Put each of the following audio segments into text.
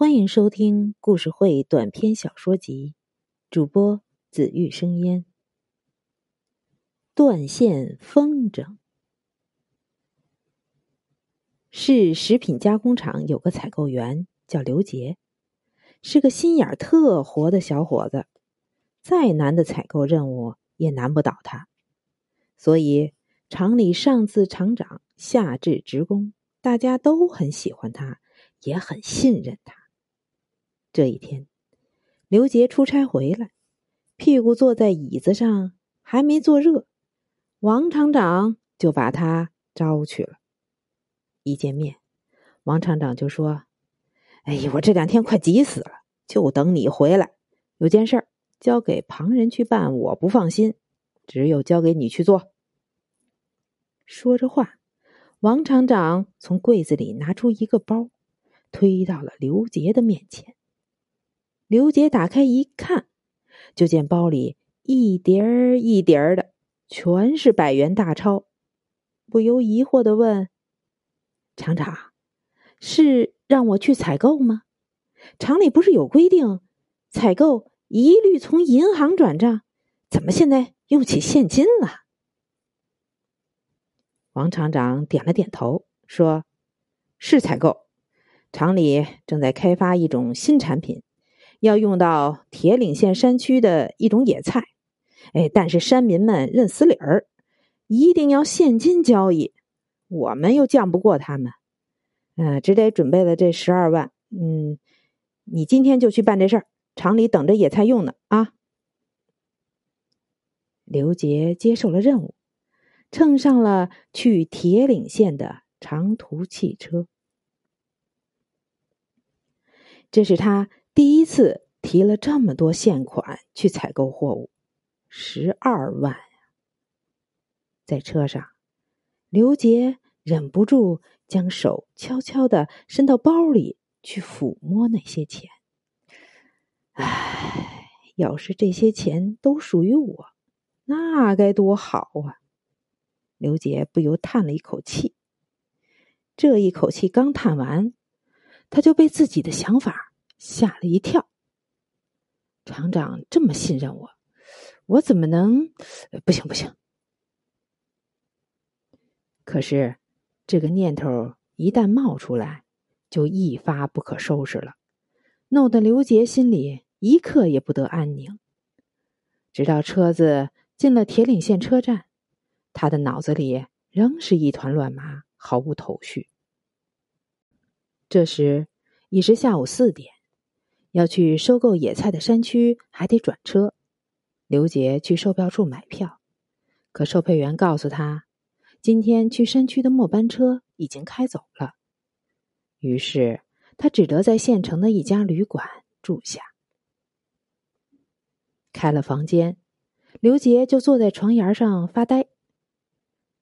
欢迎收听故事会短篇小说集，主播紫玉生烟。断线风筝是食品加工厂有个采购员叫刘杰，是个心眼特活的小伙子，再难的采购任务也难不倒他。所以厂里上至厂长，下至职工，大家都很喜欢他，也很信任他。这一天，刘杰出差回来，屁股坐在椅子上，还没坐热，王厂长就把他招去了。一见面，王厂长就说：“哎呀，我这两天快急死了，就等你回来。有件事儿交给旁人去办，我不放心，只有交给你去做。”说着话，王厂长从柜子里拿出一个包，推到了刘杰的面前。刘杰打开一看，就见包里一叠儿一叠儿的，全是百元大钞，不由疑惑的问：“厂长，是让我去采购吗？厂里不是有规定，采购一律从银行转账，怎么现在用起现金了？”王厂长点了点头，说：“是采购，厂里正在开发一种新产品。”要用到铁岭县山区的一种野菜，哎，但是山民们认死理儿，一定要现金交易，我们又犟不过他们，嗯，只得准备了这十二万。嗯，你今天就去办这事儿，厂里等着野菜用呢啊。刘杰接受了任务，乘上了去铁岭县的长途汽车，这是他。第一次提了这么多现款去采购货物，十二万！在车上，刘杰忍不住将手悄悄的伸到包里去抚摸那些钱。唉，要是这些钱都属于我，那该多好啊！刘杰不由叹了一口气。这一口气刚叹完，他就被自己的想法。吓了一跳，厂长这么信任我，我怎么能？不行不行！可是这个念头一旦冒出来，就一发不可收拾了，弄得刘杰心里一刻也不得安宁。直到车子进了铁岭县车站，他的脑子里仍是一团乱麻，毫无头绪。这时已是下午四点。要去收购野菜的山区还得转车，刘杰去售票处买票，可售票员告诉他，今天去山区的末班车已经开走了。于是他只得在县城的一家旅馆住下。开了房间，刘杰就坐在床沿上发呆。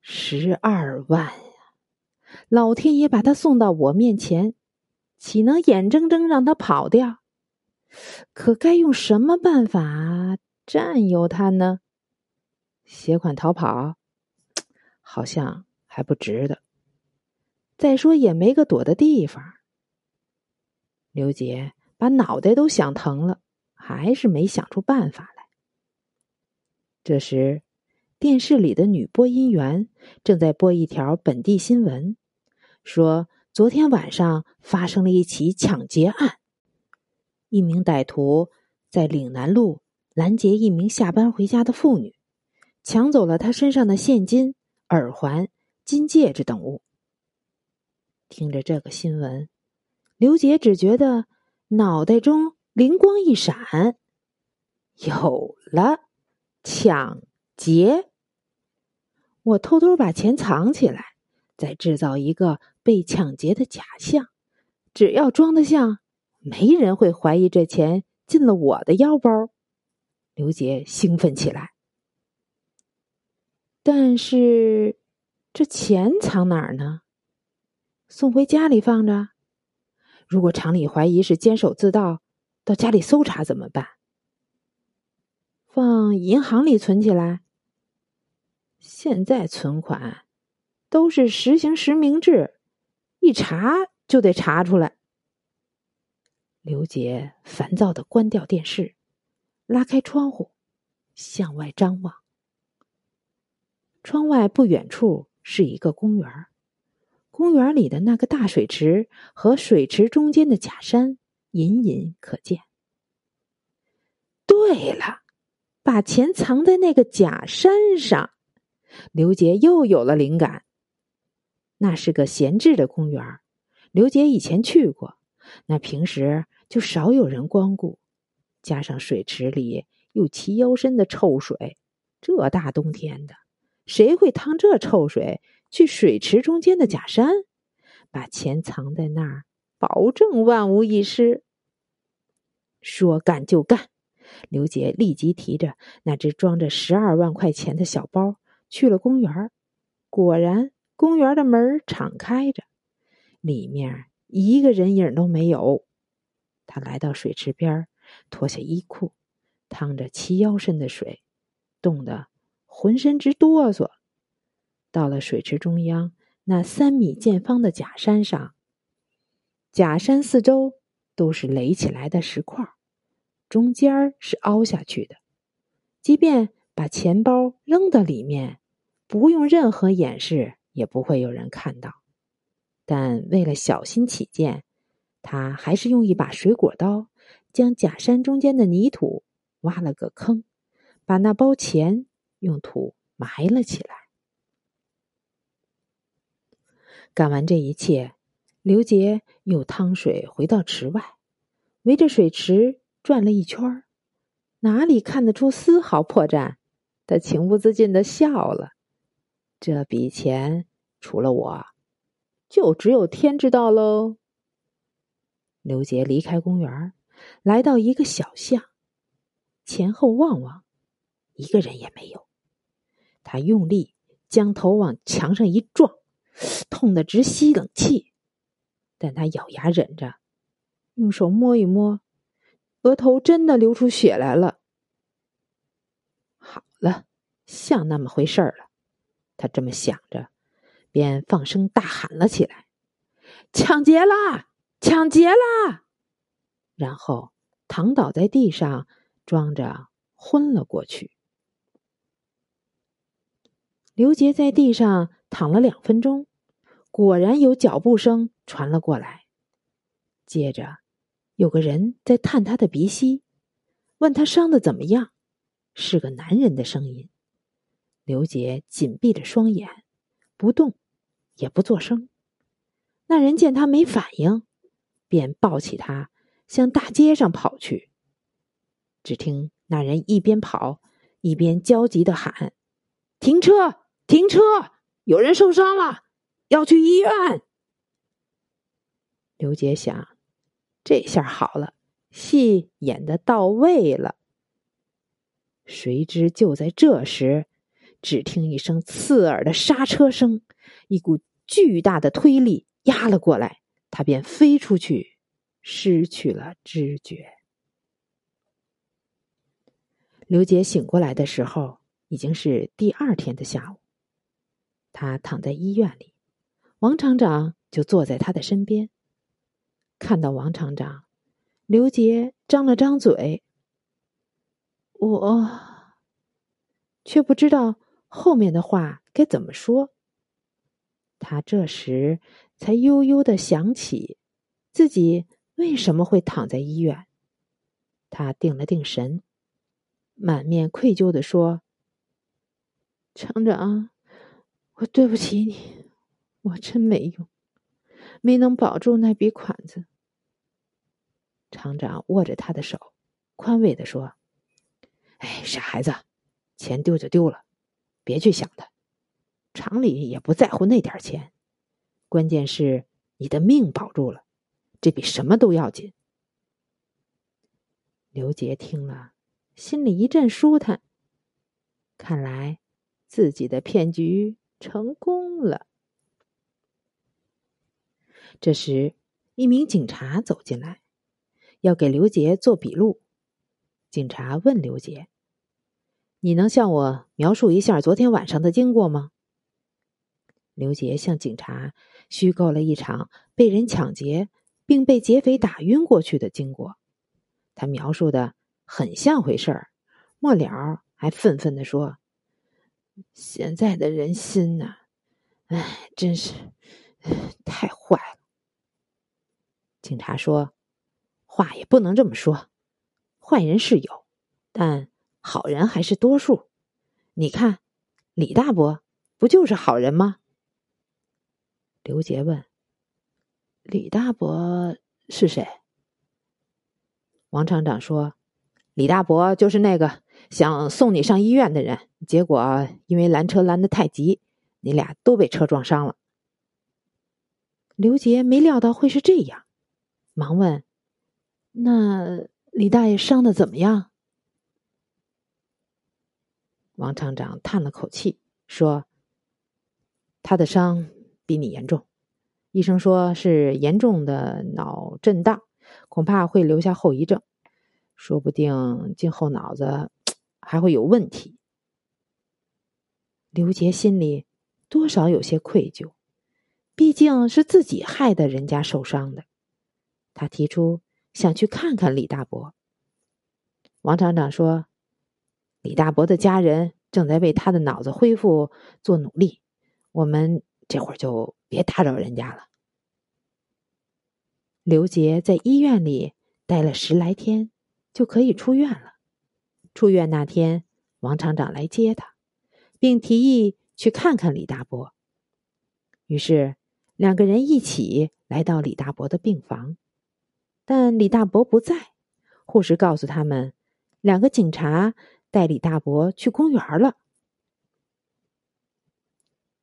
十二万呀！老天爷把他送到我面前，岂能眼睁睁让他跑掉？可该用什么办法占有它呢？携款逃跑，好像还不值得。再说也没个躲的地方。刘杰把脑袋都想疼了，还是没想出办法来。这时，电视里的女播音员正在播一条本地新闻，说昨天晚上发生了一起抢劫案。一名歹徒在岭南路拦截一名下班回家的妇女，抢走了她身上的现金、耳环、金戒指等物。听着这个新闻，刘杰只觉得脑袋中灵光一闪，有了，抢劫！我偷偷把钱藏起来，再制造一个被抢劫的假象，只要装得像。没人会怀疑这钱进了我的腰包，刘杰兴奋起来。但是，这钱藏哪儿呢？送回家里放着？如果厂里怀疑是监守自盗，到家里搜查怎么办？放银行里存起来？现在存款都是实行实名制，一查就得查出来。刘杰烦躁的关掉电视，拉开窗户，向外张望。窗外不远处是一个公园公园里的那个大水池和水池中间的假山隐隐可见。对了，把钱藏在那个假山上。刘杰又有了灵感。那是个闲置的公园刘杰以前去过，那平时就少有人光顾，加上水池里有齐腰深的臭水，这大冬天的，谁会趟这臭水去水池中间的假山？把钱藏在那儿，保证万无一失。说干就干，刘杰立即提着那只装着十二万块钱的小包去了公园果然，公园的门敞开着，里面一个人影都没有。他来到水池边，脱下衣裤，趟着齐腰深的水，冻得浑身直哆嗦。到了水池中央那三米见方的假山上，假山四周都是垒起来的石块，中间是凹下去的。即便把钱包扔到里面，不用任何掩饰，也不会有人看到。但为了小心起见。他还是用一把水果刀，将假山中间的泥土挖了个坑，把那包钱用土埋了起来。干完这一切，刘杰又趟水回到池外，围着水池转了一圈哪里看得出丝毫破绽？他情不自禁的笑了。这笔钱，除了我，就只有天知道喽。刘杰离开公园，来到一个小巷，前后望望，一个人也没有。他用力将头往墙上一撞，痛得直吸冷气，但他咬牙忍着，用手摸一摸，额头真的流出血来了。好了，像那么回事儿了。他这么想着，便放声大喊了起来：“抢劫啦！”抢劫啦！然后躺倒在地上，装着昏了过去。刘杰在地上躺了两分钟，果然有脚步声传了过来。接着，有个人在探他的鼻息，问他伤的怎么样。是个男人的声音。刘杰紧闭着双眼，不动，也不作声。那人见他没反应。便抱起他，向大街上跑去。只听那人一边跑一边焦急的喊：“停车！停车！有人受伤了，要去医院。”刘杰想：“这下好了，戏演的到位了。”谁知就在这时，只听一声刺耳的刹车声，一股巨大的推力压了过来。他便飞出去，失去了知觉。刘杰醒过来的时候，已经是第二天的下午。他躺在医院里，王厂长就坐在他的身边。看到王厂长，刘杰张了张嘴，我却不知道后面的话该怎么说。他这时。才悠悠的想起自己为什么会躺在医院，他定了定神，满面愧疚的说：“厂长，我对不起你，我真没用，没能保住那笔款子。”厂长握着他的手，宽慰的说：“哎，傻孩子，钱丢就丢了，别去想他，厂里也不在乎那点钱。”关键是你的命保住了，这比什么都要紧。刘杰听了，心里一阵舒坦，看来自己的骗局成功了。这时，一名警察走进来，要给刘杰做笔录。警察问刘杰：“你能向我描述一下昨天晚上的经过吗？”刘杰向警察。虚构了一场被人抢劫，并被劫匪打晕过去的经过。他描述的很像回事儿，末了还愤愤地说：“现在的人心呐，哎，真是太坏了。”警察说：“话也不能这么说，坏人是有，但好人还是多数。你看，李大伯不就是好人吗？”刘杰问：“李大伯是谁？”王厂长说：“李大伯就是那个想送你上医院的人，结果因为拦车拦得太急，你俩都被车撞伤了。”刘杰没料到会是这样，忙问：“那李大爷伤的怎么样？”王厂长叹了口气说：“他的伤。”比你严重，医生说是严重的脑震荡，恐怕会留下后遗症，说不定今后脑子 还会有问题。刘杰心里多少有些愧疚，毕竟是自己害得人家受伤的。他提出想去看看李大伯。王厂长说：“李大伯的家人正在为他的脑子恢复做努力，我们。”这会儿就别打扰人家了。刘杰在医院里待了十来天，就可以出院了。出院那天，王厂长来接他，并提议去看看李大伯。于是两个人一起来到李大伯的病房，但李大伯不在。护士告诉他们，两个警察带李大伯去公园了。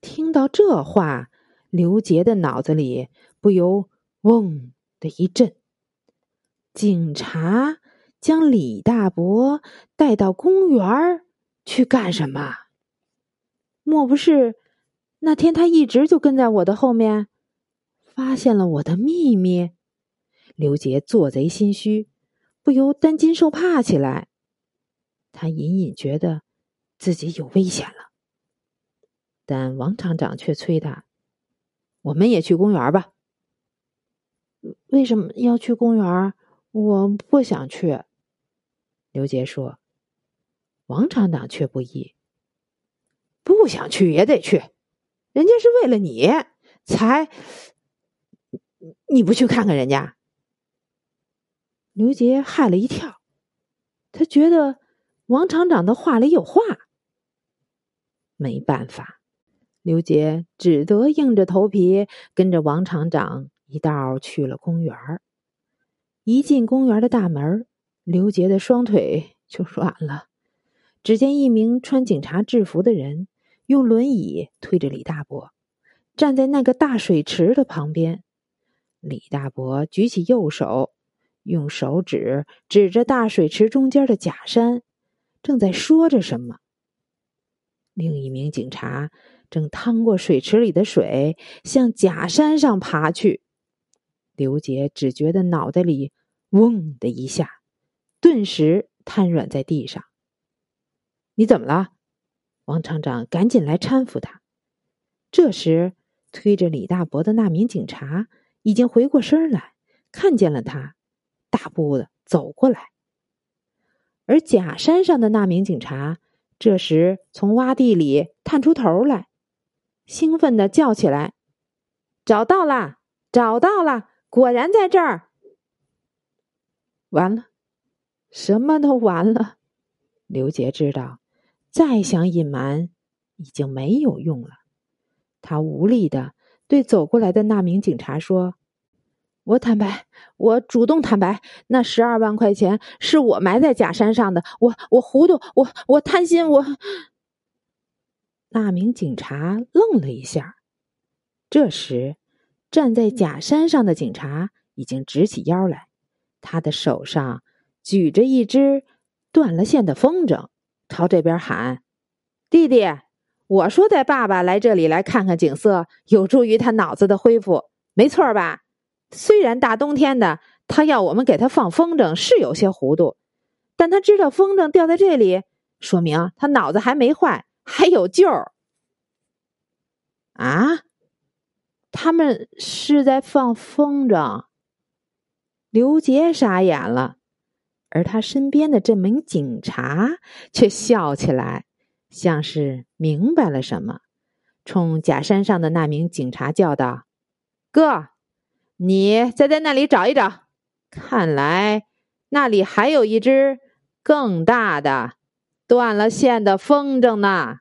听到这话，刘杰的脑子里不由“嗡”的一震。警察将李大伯带到公园去干什么？莫不是那天他一直就跟在我的后面，发现了我的秘密？刘杰做贼心虚，不由担惊受怕起来。他隐隐觉得自己有危险了。但王厂长却催他：“我们也去公园吧。”为什么要去公园？我不想去。刘杰说。王厂长却不依：“不想去也得去，人家是为了你才……你不去看看人家？”刘杰吓了一跳，他觉得王厂长的话里有话。没办法。刘杰只得硬着头皮跟着王厂长一道去了公园一进公园的大门，刘杰的双腿就软了。只见一名穿警察制服的人用轮椅推着李大伯，站在那个大水池的旁边。李大伯举起右手，用手指指着大水池中间的假山，正在说着什么。另一名警察。正趟过水池里的水，向假山上爬去。刘杰只觉得脑袋里“嗡”的一下，顿时瘫软在地上。你怎么了？王厂长赶紧来搀扶他。这时，推着李大伯的那名警察已经回过身来，看见了他，大步的走过来。而假山上的那名警察这时从洼地里探出头来。兴奋的叫起来：“找到了，找到了！果然在这儿。”完了，什么都完了。刘杰知道，再想隐瞒已经没有用了。他无力的对走过来的那名警察说：“我坦白，我主动坦白，那十二万块钱是我埋在假山上的。我我糊涂，我我贪心，我。”那名警察愣了一下，这时，站在假山上的警察已经直起腰来，他的手上举着一只断了线的风筝，朝这边喊：“弟弟，我说带爸爸来这里来看看景色，有助于他脑子的恢复，没错吧？虽然大冬天的，他要我们给他放风筝是有些糊涂，但他知道风筝掉在这里，说明他脑子还没坏。”还有救啊！他们是在放风筝。刘杰傻眼了，而他身边的这名警察却笑起来，像是明白了什么，冲假山上的那名警察叫道：“哥，你再在那里找一找，看来那里还有一只更大的断了线的风筝呢。”